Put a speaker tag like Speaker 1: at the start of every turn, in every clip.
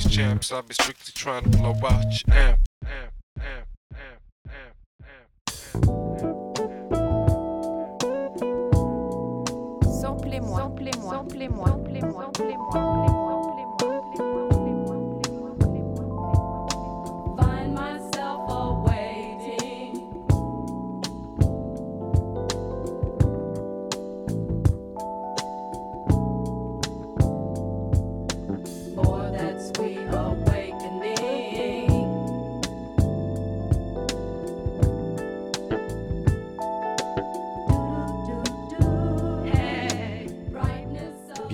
Speaker 1: X champs. I be strictly trying to blow out your amp.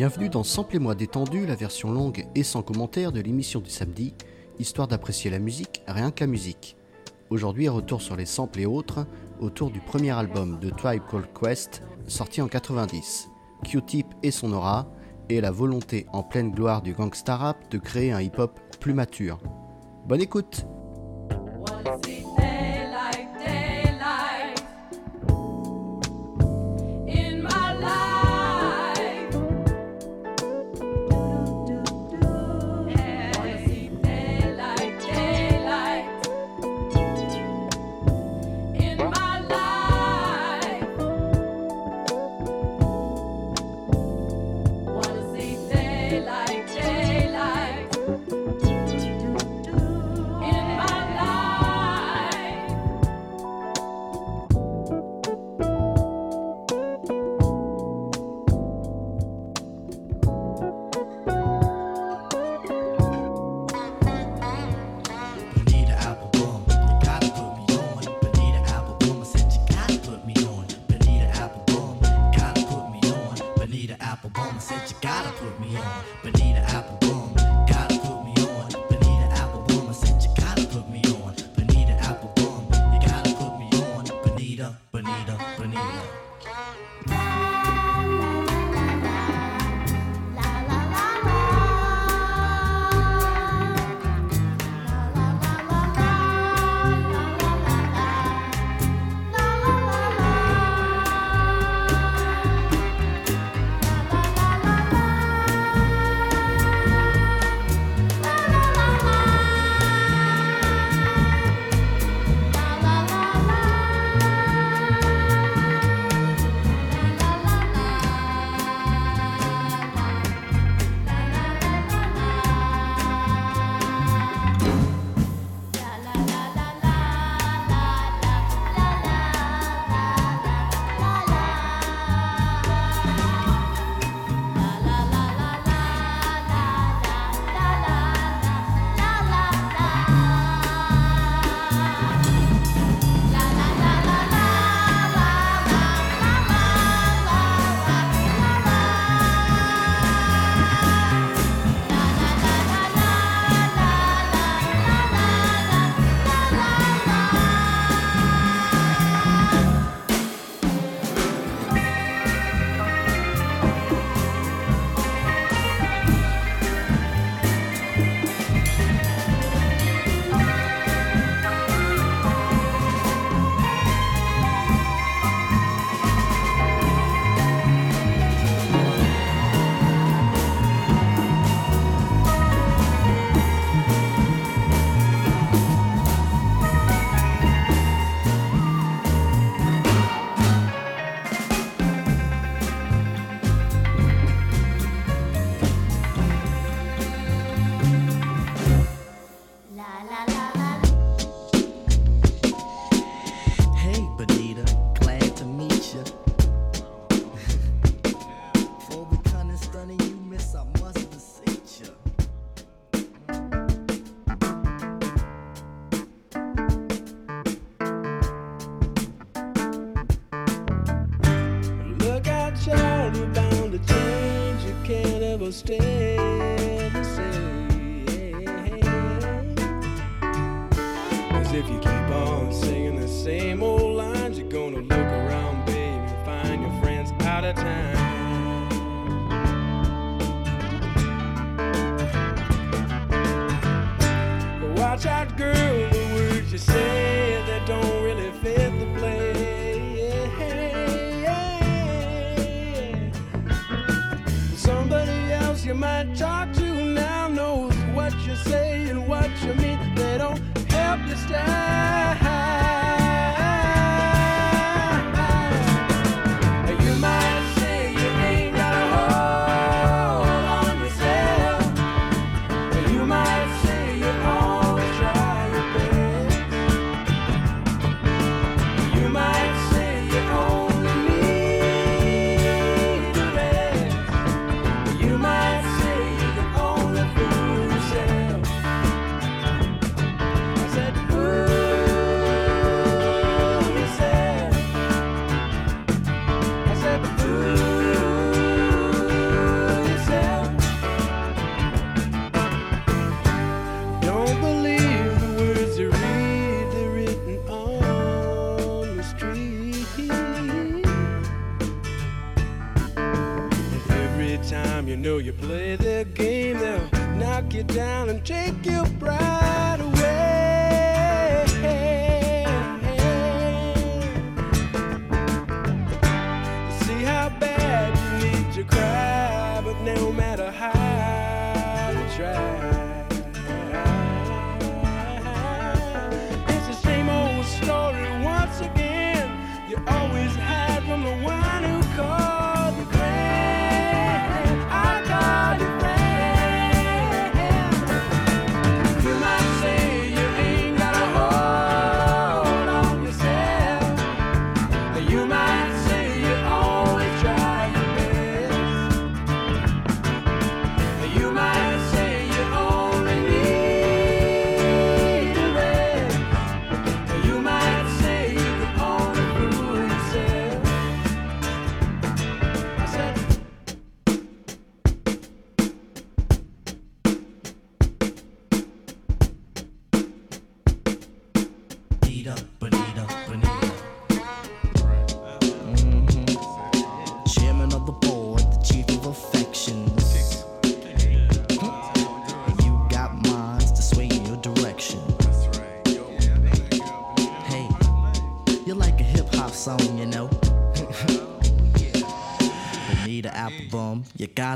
Speaker 2: Bienvenue dans Sample et moi détendu, la version longue et sans commentaire de l'émission du samedi, histoire d'apprécier la musique, rien que la musique. Aujourd'hui, retour sur les samples et autres, autour du premier album de Tribe Called Quest, sorti en 90. Q-Tip et son aura, et la volonté en pleine gloire du gangsta rap de créer un hip-hop plus mature. Bonne écoute!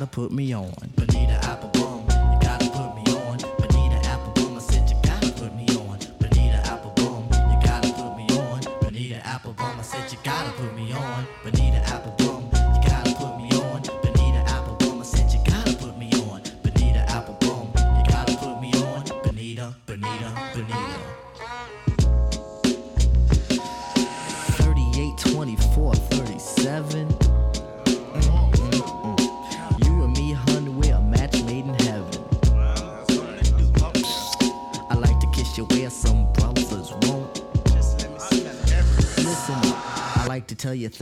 Speaker 3: to
Speaker 2: put me on. Apple.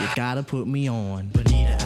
Speaker 2: You gotta put me on. Bonita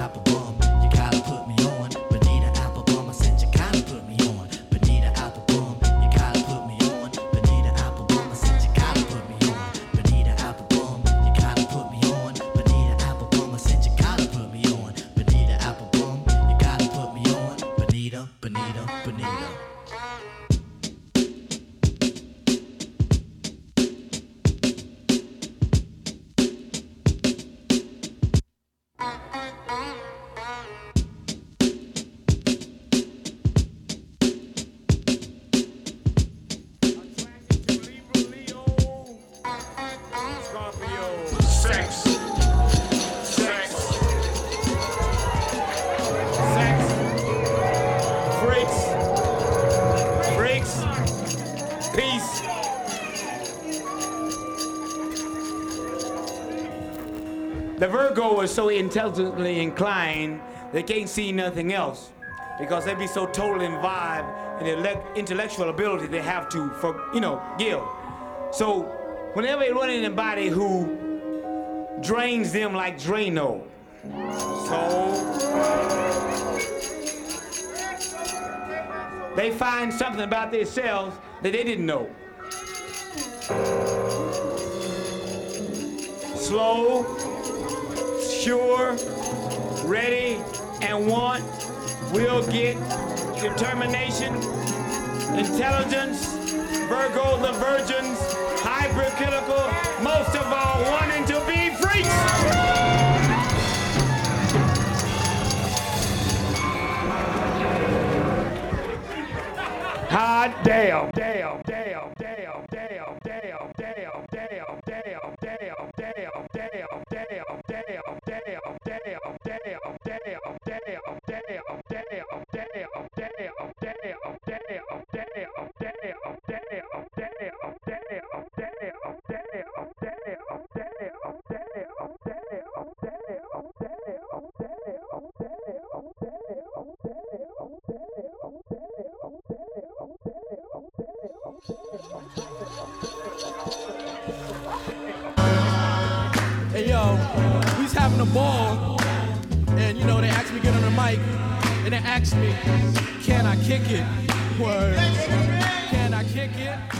Speaker 4: intelligently inclined, they can't see nothing else because they be so totally involved in the intellectual ability they have to, for, you know, give. So whenever they run into anybody who drains them like Drano, so they find something about themselves that they didn't know. Slow. Sure, ready, and want, we'll get determination, intelligence, Virgo, the virgins, hybrid most of all, wanting to be freaks. Hot damn.
Speaker 5: the ball, and you know, they asked me to get on the mic, and they asked me, can I kick it? Words. Can I kick it?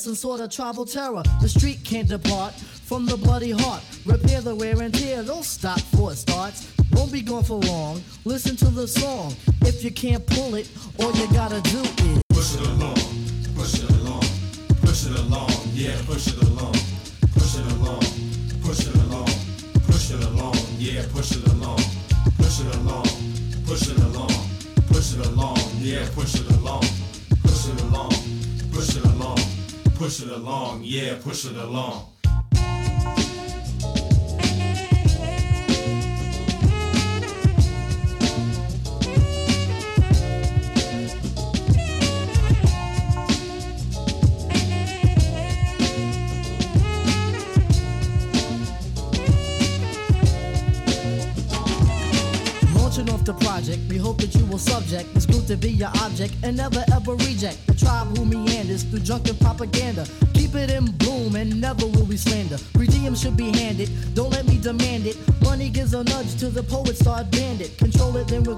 Speaker 2: Some sort of tribal terror. The street can't depart from the bloody heart. Repair the wear and tear, don't stop for it starts. Won't be gone for long. Listen to the song. If you can't pull it, all you gotta do is
Speaker 6: push it along, yeah, push it along.
Speaker 2: Be your object and never ever reject the tribe who meanders through drunken propaganda. Keep it in bloom and never will we slander. Redeem should be handed, don't let me demand it. Money gives a nudge to the poet, start bandit. Control it, then we'll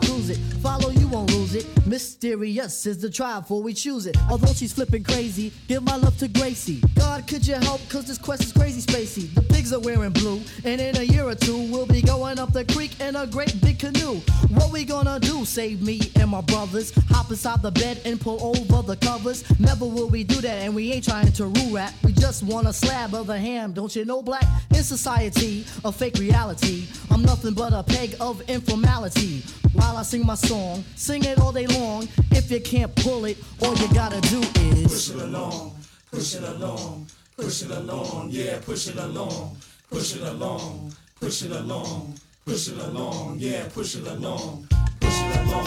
Speaker 2: Mysterious is the tribe for we choose it. Although she's flipping crazy, give my love to Gracie. God, could you help? Cause this quest is crazy spacey. The pigs are wearing blue, and in a year or two, we'll be going up the creek in a great big canoe. What we gonna do? Save me and my brothers. Hop inside the bed and pull over the covers. Never will we do that, and we ain't trying to rule rap. We just want a slab of the ham, don't you know, black? In society, a fake reality. I'm nothing but a peg of informality. While I sing my song, sing it all day long. If you can't pull it, all you gotta do is
Speaker 6: Push it along, push it along, push it along, yeah, push it along, push it along, push it along, push it along, yeah, push it along, push it along,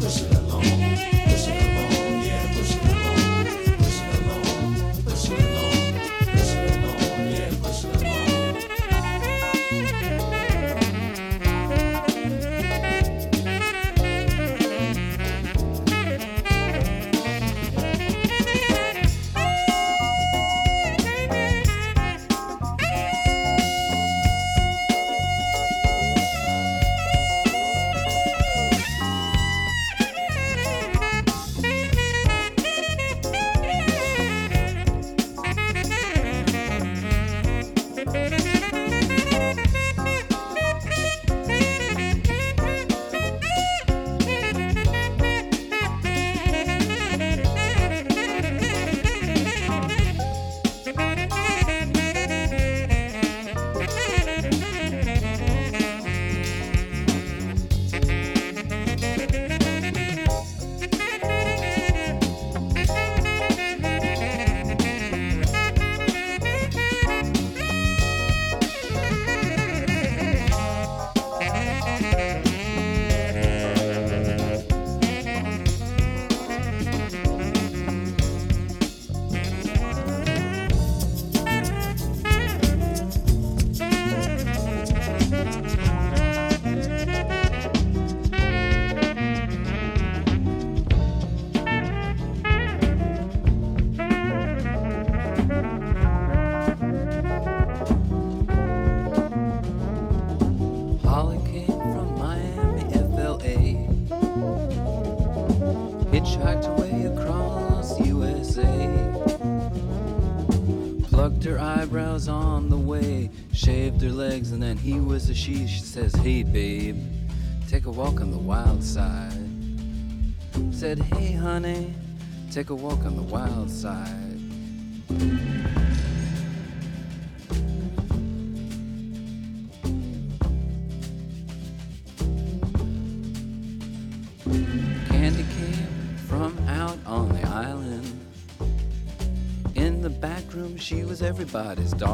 Speaker 6: push it along,
Speaker 7: she. She says, Hey, babe, take a walk on the wild side. Said, Hey, honey, take a walk on the wild side. Candy came from out on the island. In the back room, she was everybody's darling.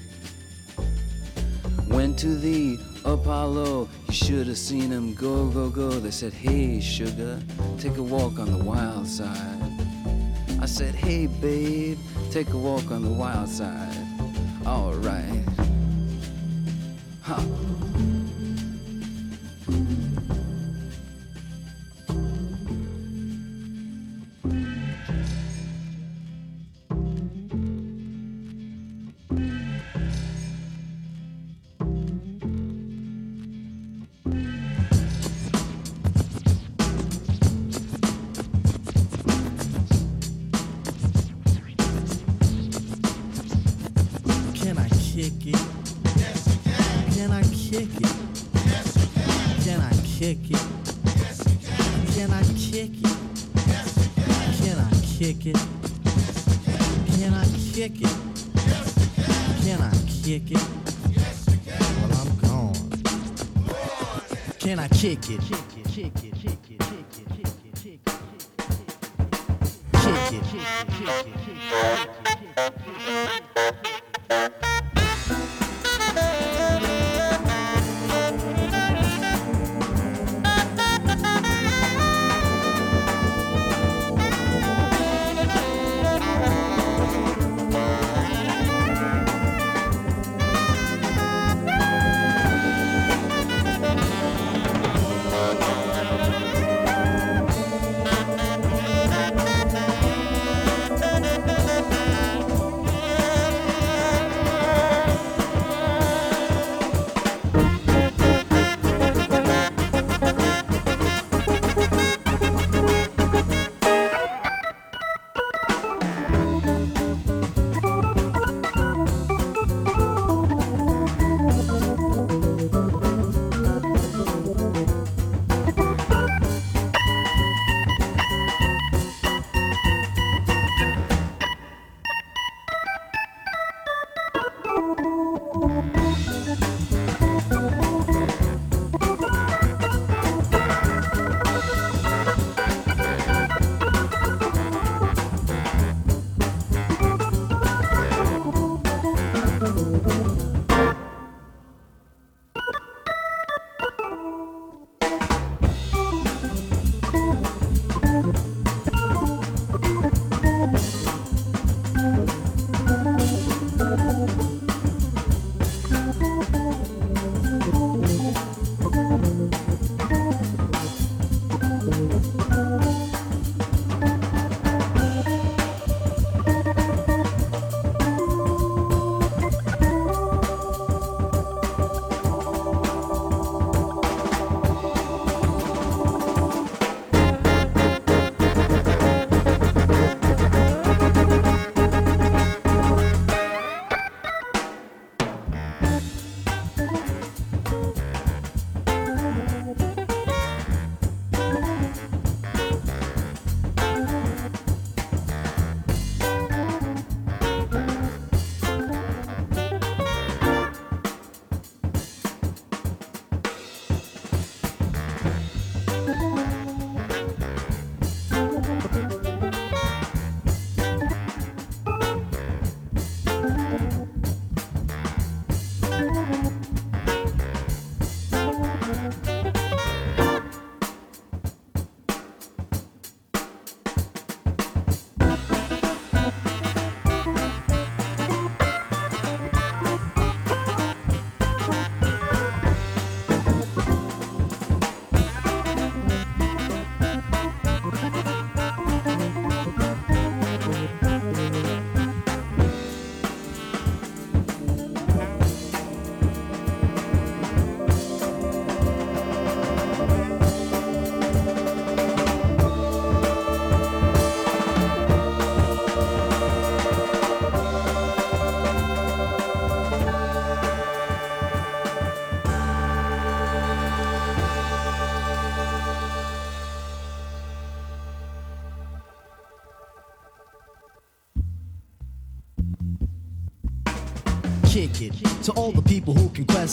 Speaker 7: Went to the Apollo, you should have seen him go, go, go. They said, Hey, sugar, take a walk on the wild side. I said, Hey, babe, take a walk on the wild side. Alright. Huh.
Speaker 2: Kick it? Can. I kick it? Can. I kick it? Can I kick it? Can. I kick it? Yes. Well, I'm gone. Can I kick it? Kick it, kick it, kick it, kick it, kick it, kick it, kick it, kick it, kick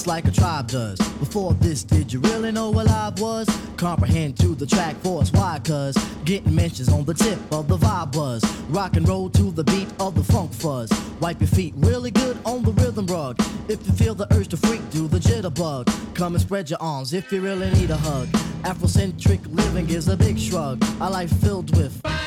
Speaker 2: like a tribe does. Before this, did you really know what live was? Comprehend to the track force, why? Cuz getting mentions on the tip of the vibe was. Rock and roll to the beat of the funk fuzz. Wipe your feet really good on the rhythm rug. If you feel the urge to freak, do the jitterbug. Come and spread your arms if you really need a hug. Afrocentric living is a big shrug. A life filled with,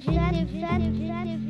Speaker 8: Fan, j'étais fan,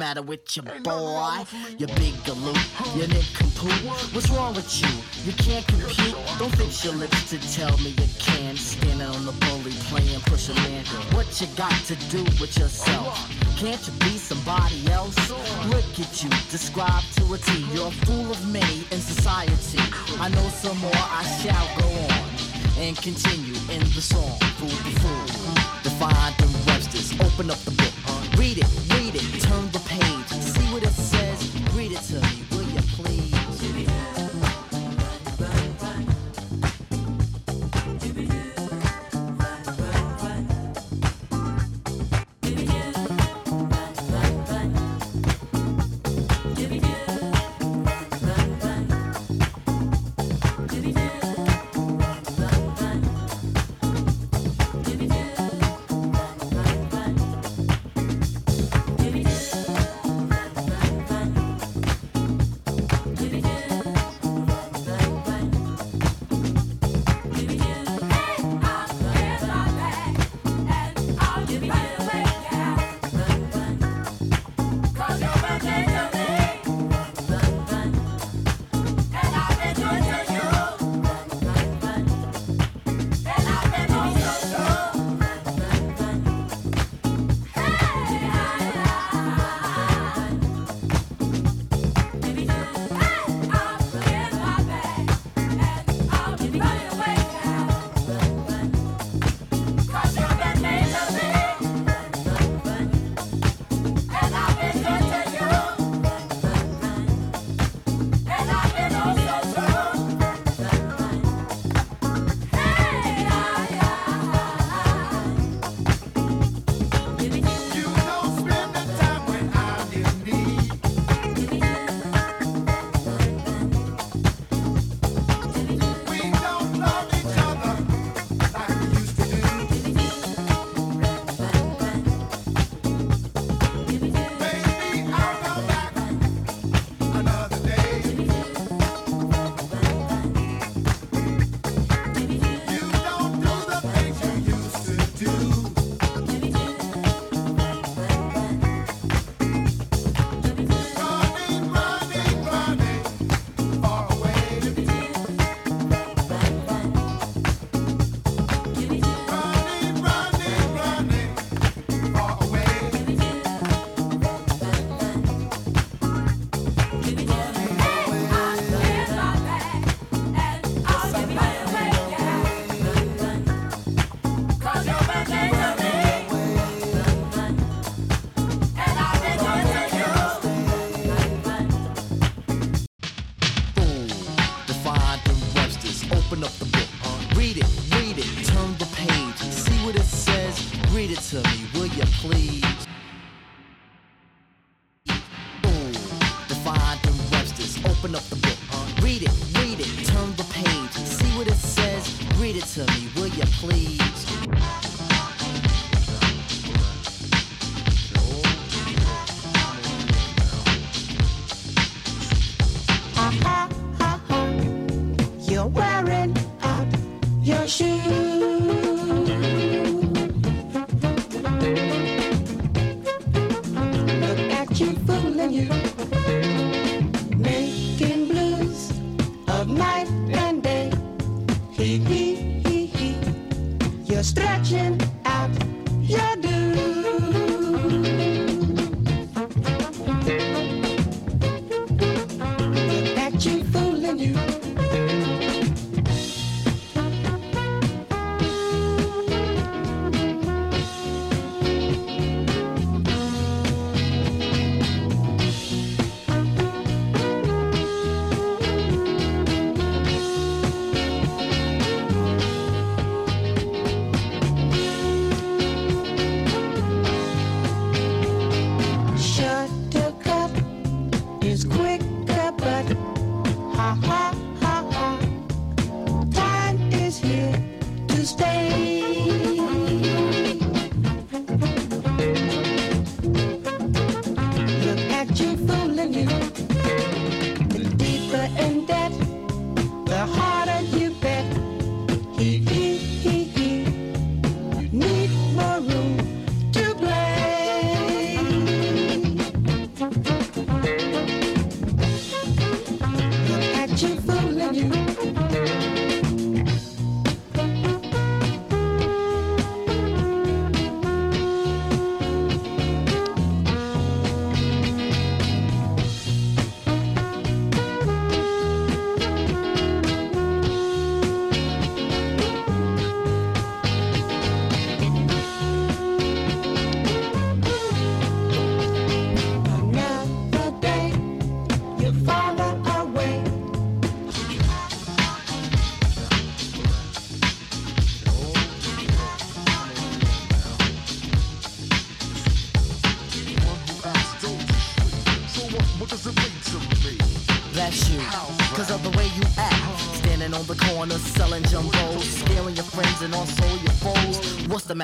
Speaker 9: matter with you, boy?
Speaker 2: You big galoot, you nincompoop. What's wrong with you? You can't compute. Don't fix your lips to tell me you can. Standing on the bully, playing push a man. What you got to do with yourself? Can't you be somebody else? Look at you, describe to a T. You're a fool of many in society. I know some more, I shall go on and continue in the song. Fool for fool, define the Webster's. Open up the book, read it, read it, turn the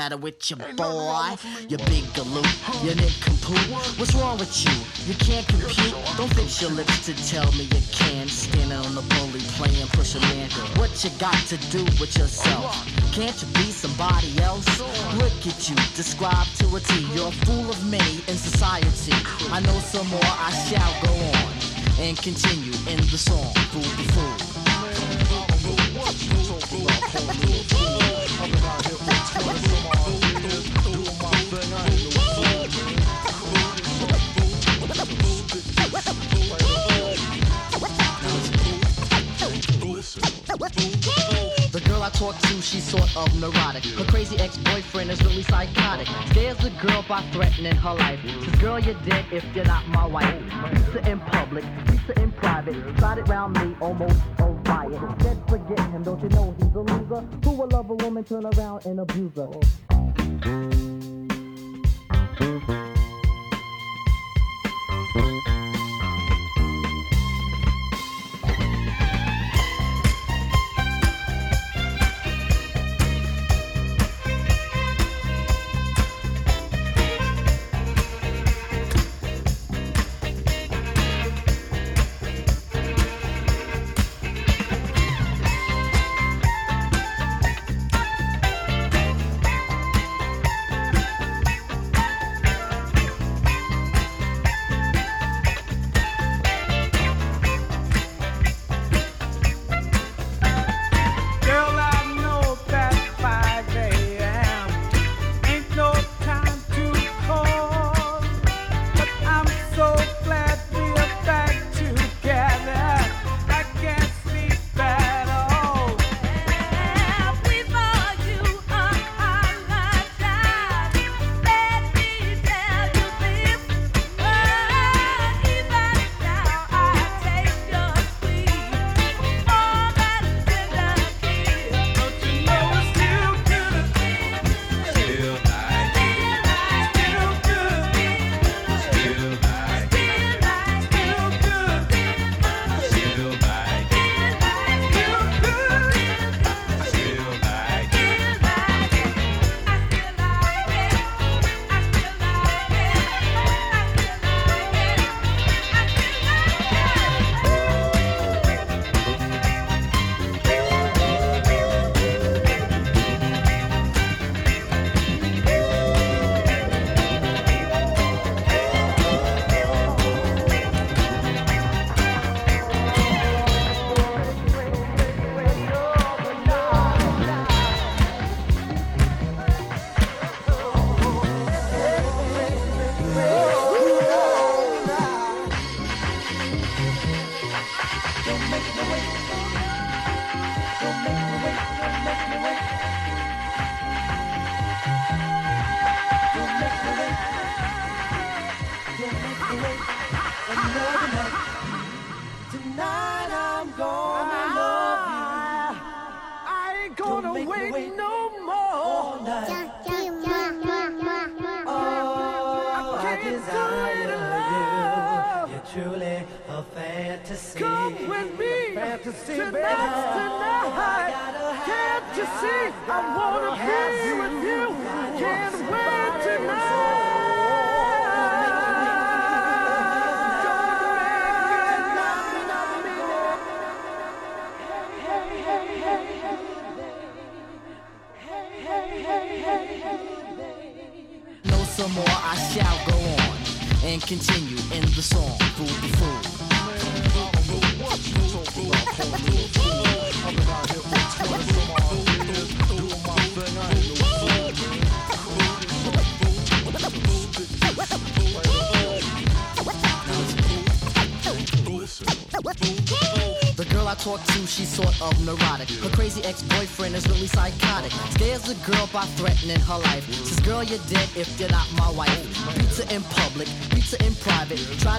Speaker 2: matter with you, boy? You big galoot, you nincompoop. What's wrong with you? You can't compute. Don't fix your lips to tell me you can. Standing on the bully playing push a man. What you got to do with yourself? Can't you be somebody else? Look at you, describe to a T. You're a fool of many in society. I know some more, I shall go on and continue in the song. Fool fool. By threatening her life. Says, girl, you're dead if you're not my wife. Pizza in public, pizza in private. Started round me, almost a riot. Said forget him, don't you know he's a loser? Who will love a woman, turn around and abuse her?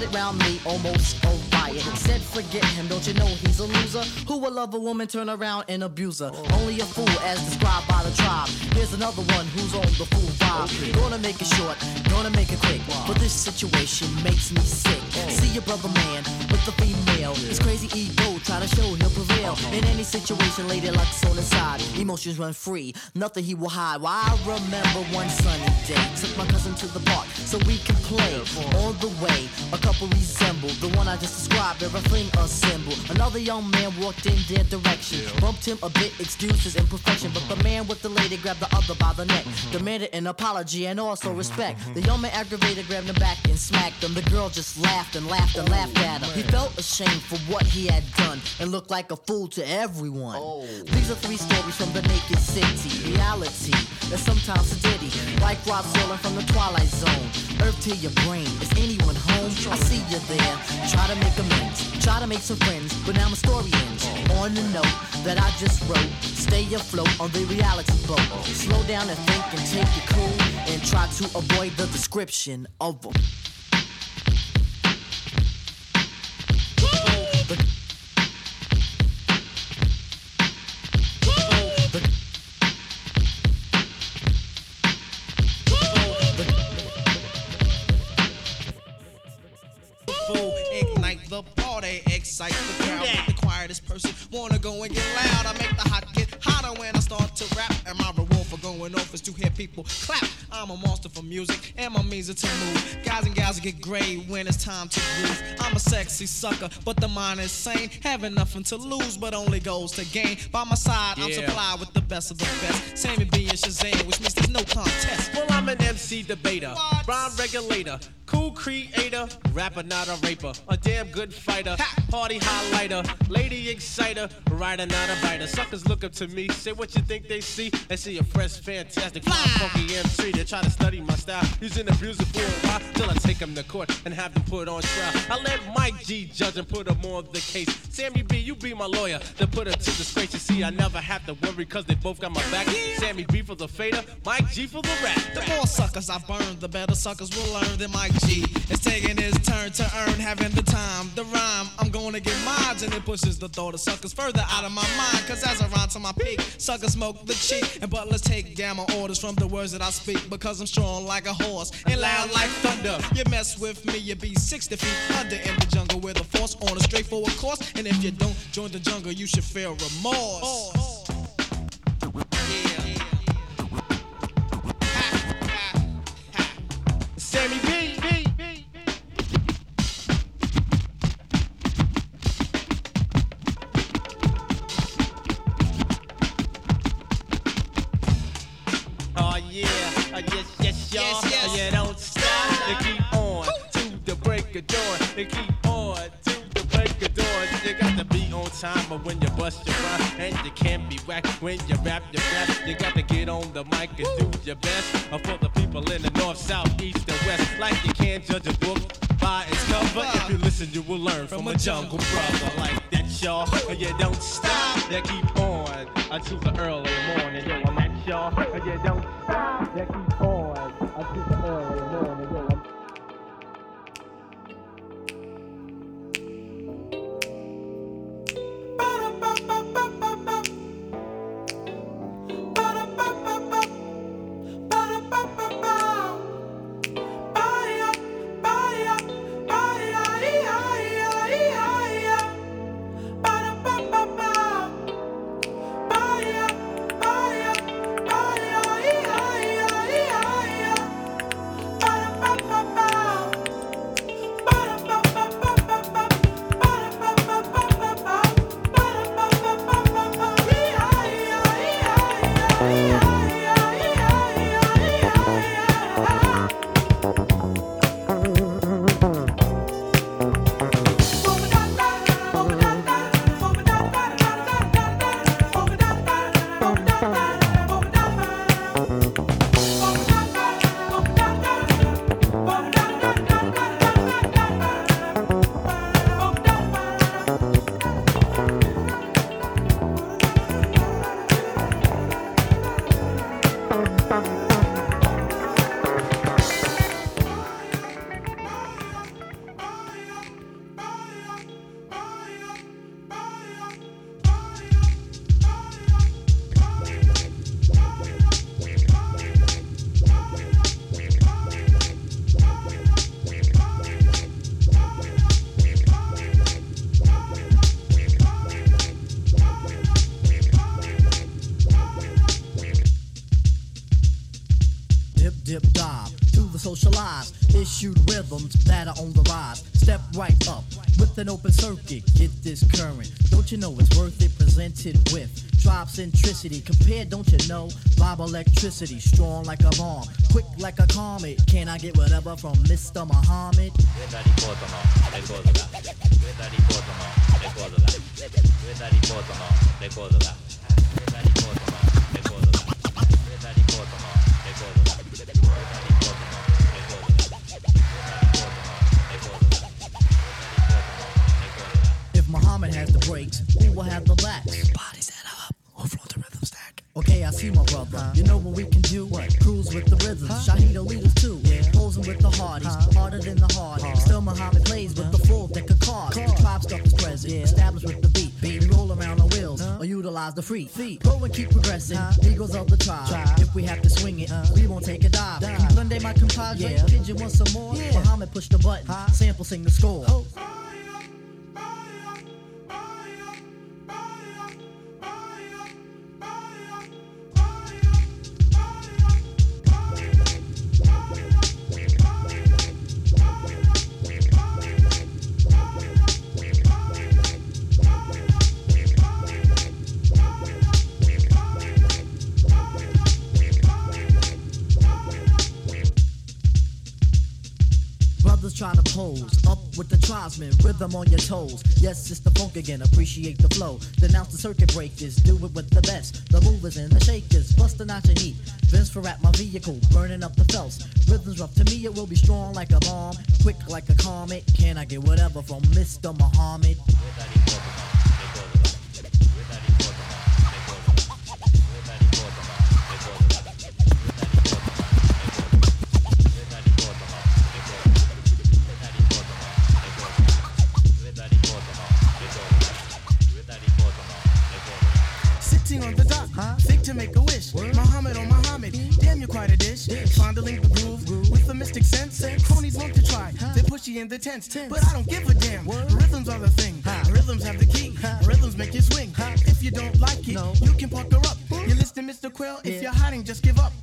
Speaker 2: It round me, almost a riot. Said, forget him, don't you know he's a loser? Who will love a woman, turn around and abuse her? Only a fool, as described by the tribe. Here's another one who's on the fool vibe. Gonna make it short, gonna make it quick. But this situation makes me sick. See your brother man with the female. His crazy ego, try to show he'll prevail. In any situation, lady luck's on his side. Emotions run free, nothing he will hide. Well, I remember one sunny day. Took my cousin to the park so we could play. On the way, a couple resembled the one I just described. Everything assembled. Another young man walked in their direction. Bumped him a bit, excused his imperfection. But the man with the lady grabbed the other by the neck. Mm-hmm. Demanded an apology and also mm-hmm. respect. Mm-hmm. The young man aggravated, grabbed him back and smacked him. The girl just laughed and laughed and laughed oh, at him. He felt ashamed for what he had done and looked like a fool to everyone. Oh. These are three stories from the naked city. Reality that's sometimes sedity. Like Rod Serling from the Twilight Zone. Earth to your brain. Is anyone home? I see you there. Try to make amends. Try to make some friends. But now my story ends. On the note that I just wrote. Stay afloat on the reality boat. Slow down and think and take it cool. And try to avoid the description of a
Speaker 10: person wanna go and get loud. I make the hot get hotter when I start to rap. And my reward for going off is to hear people clap. I'm a monster for music, and my means are to move. Guys and gals get gray when it's time to groove. I'm a sexy sucker, but the mind is sane. Having nothing to lose, but only goals to gain. By my side, I'm supplied with the best of the best. Sammy B and Shazam, which means there's no contest.
Speaker 11: Well, I'm an MC debater, rhyme regulator, cool creator, rapper, not a raper, a damn good fighter, party highlighter, lady exciter, writer, not a biter. Suckers look up to me, say what you think they see. They see a fresh, fantastic, fly, funky MC. They try to study my style, using abuse it for a while till I take them to court and have them put on trial. I let Mike G judge and put him on the case. Sammy B, you be my lawyer to put her to disgrace. You see, I never have to worry cause they both got my back. Sammy B for the fader, Mike G for the rap.
Speaker 10: The more suckers I burn, the better suckers will learn that Mike G is taking his turn to earn, having the time, the rhyme. I'm gonna get mines, and it pushes the thought of suckers further out of my mind. Cause as I rhyme to my peak, suckers smoke the cheek. And but let's take down my orders from the words that I speak. Because I'm strong like a horse and loud like thunder. You mess with me, you be 60 feet under in the jungle with a force on a straightforward course. And if you don't join the jungle, you should feel remorse.
Speaker 11: Best uh, for the people in the north, south, east, and west. Like you can't judge a book by its cover. If you listen, you will learn from, a jungle brother like that, y'all. And you don't stop. They keep on until the
Speaker 2: intensity. Compared, don't you know? Bob electricity, strong like a bomb, quick like a comet. Can I get whatever from Mr. Muhammad? If Muhammad has the brakes, we will have the lats see my brother. You know what we can do? What? Cruise with the rhythm. Shahida leaders too. Posing with the hardies, harder than the hard. Still Muhammad plays with the full deck of cards. Tribe stuff is present, established with the beat. We roll around on wheels or utilize the free feet. Go and keep progressing. Eagles of the tribe. If we have to swing it, we won't take a dive. Monday my compadre. You want some more? Muhammad push the button. Sample sing the score. Oh. Yes, it's the funk again, appreciate the flow. Denounce the circuit breakers, do it with the best. The movers and the shakers, busting out your heat. Vince for at my vehicle, burning up the felts. Rhythms rough, to me it will be strong like a bomb, quick like a comet. Can I get whatever from Mr. Muhammad?
Speaker 12: In the tents. But I don't give a damn. Rhythms are the thing. Rhythms have the key. Rhythms make you swing. If you don't like it, you can pucker up. You listen, Mr. Quell. If you're hiding, just give up.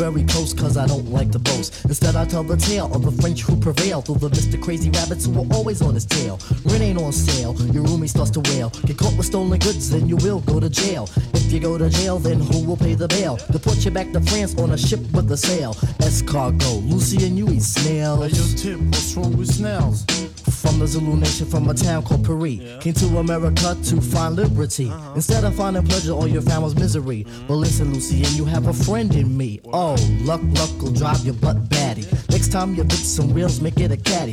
Speaker 2: Very close, cause I don't like to boast. Instead, I tell the tale of the French who prevailed through the Mr. Crazy Rabbits who were always on his tail. Rent ain't on sale, your roomie starts to wail. Get caught with stolen goods, then you will go to jail. If you go to jail, then who will pay the bail? Deport you back to France on a ship with a sail. Escargot, Lucien you eat snails.
Speaker 13: Hey, yo, Tip, what's wrong with snails?
Speaker 2: From the Zulu nation, from a town called Paris. Came to America to find liberty. Uh-huh. Instead of finding pleasure, all you found was misery. Mm-hmm. But listen, Lucien, you have a friend in me. Oh, luck, luck will drive your butt batty. Next time you some make it a caddy.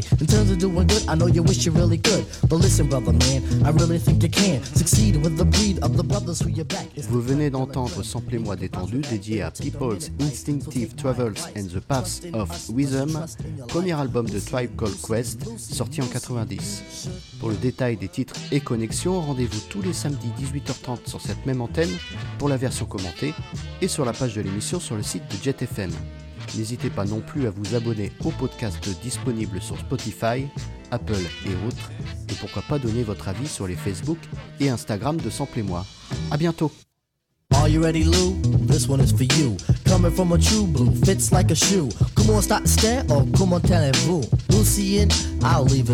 Speaker 14: Vous venez d'entendre Samplez-moi détendu dédié à People's Instinctive Travels and the Paths of Wisdom, premier album de Tribe Called Quest, sorti en 90. Pour le détail des titres et connexions, rendez-vous tous les samedis 18h30 sur cette même antenne pour la version commentée et sur la page de l'émission sur le site de Jet FM. N'hésitez pas non plus à vous abonner au podcast disponible sur Spotify, Apple et autres, et pourquoi pas donner votre avis sur les Facebook et Instagram de. À bientôt.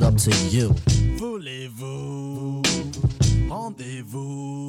Speaker 2: Up to you.
Speaker 13: Voulez-vous? Rendez-vous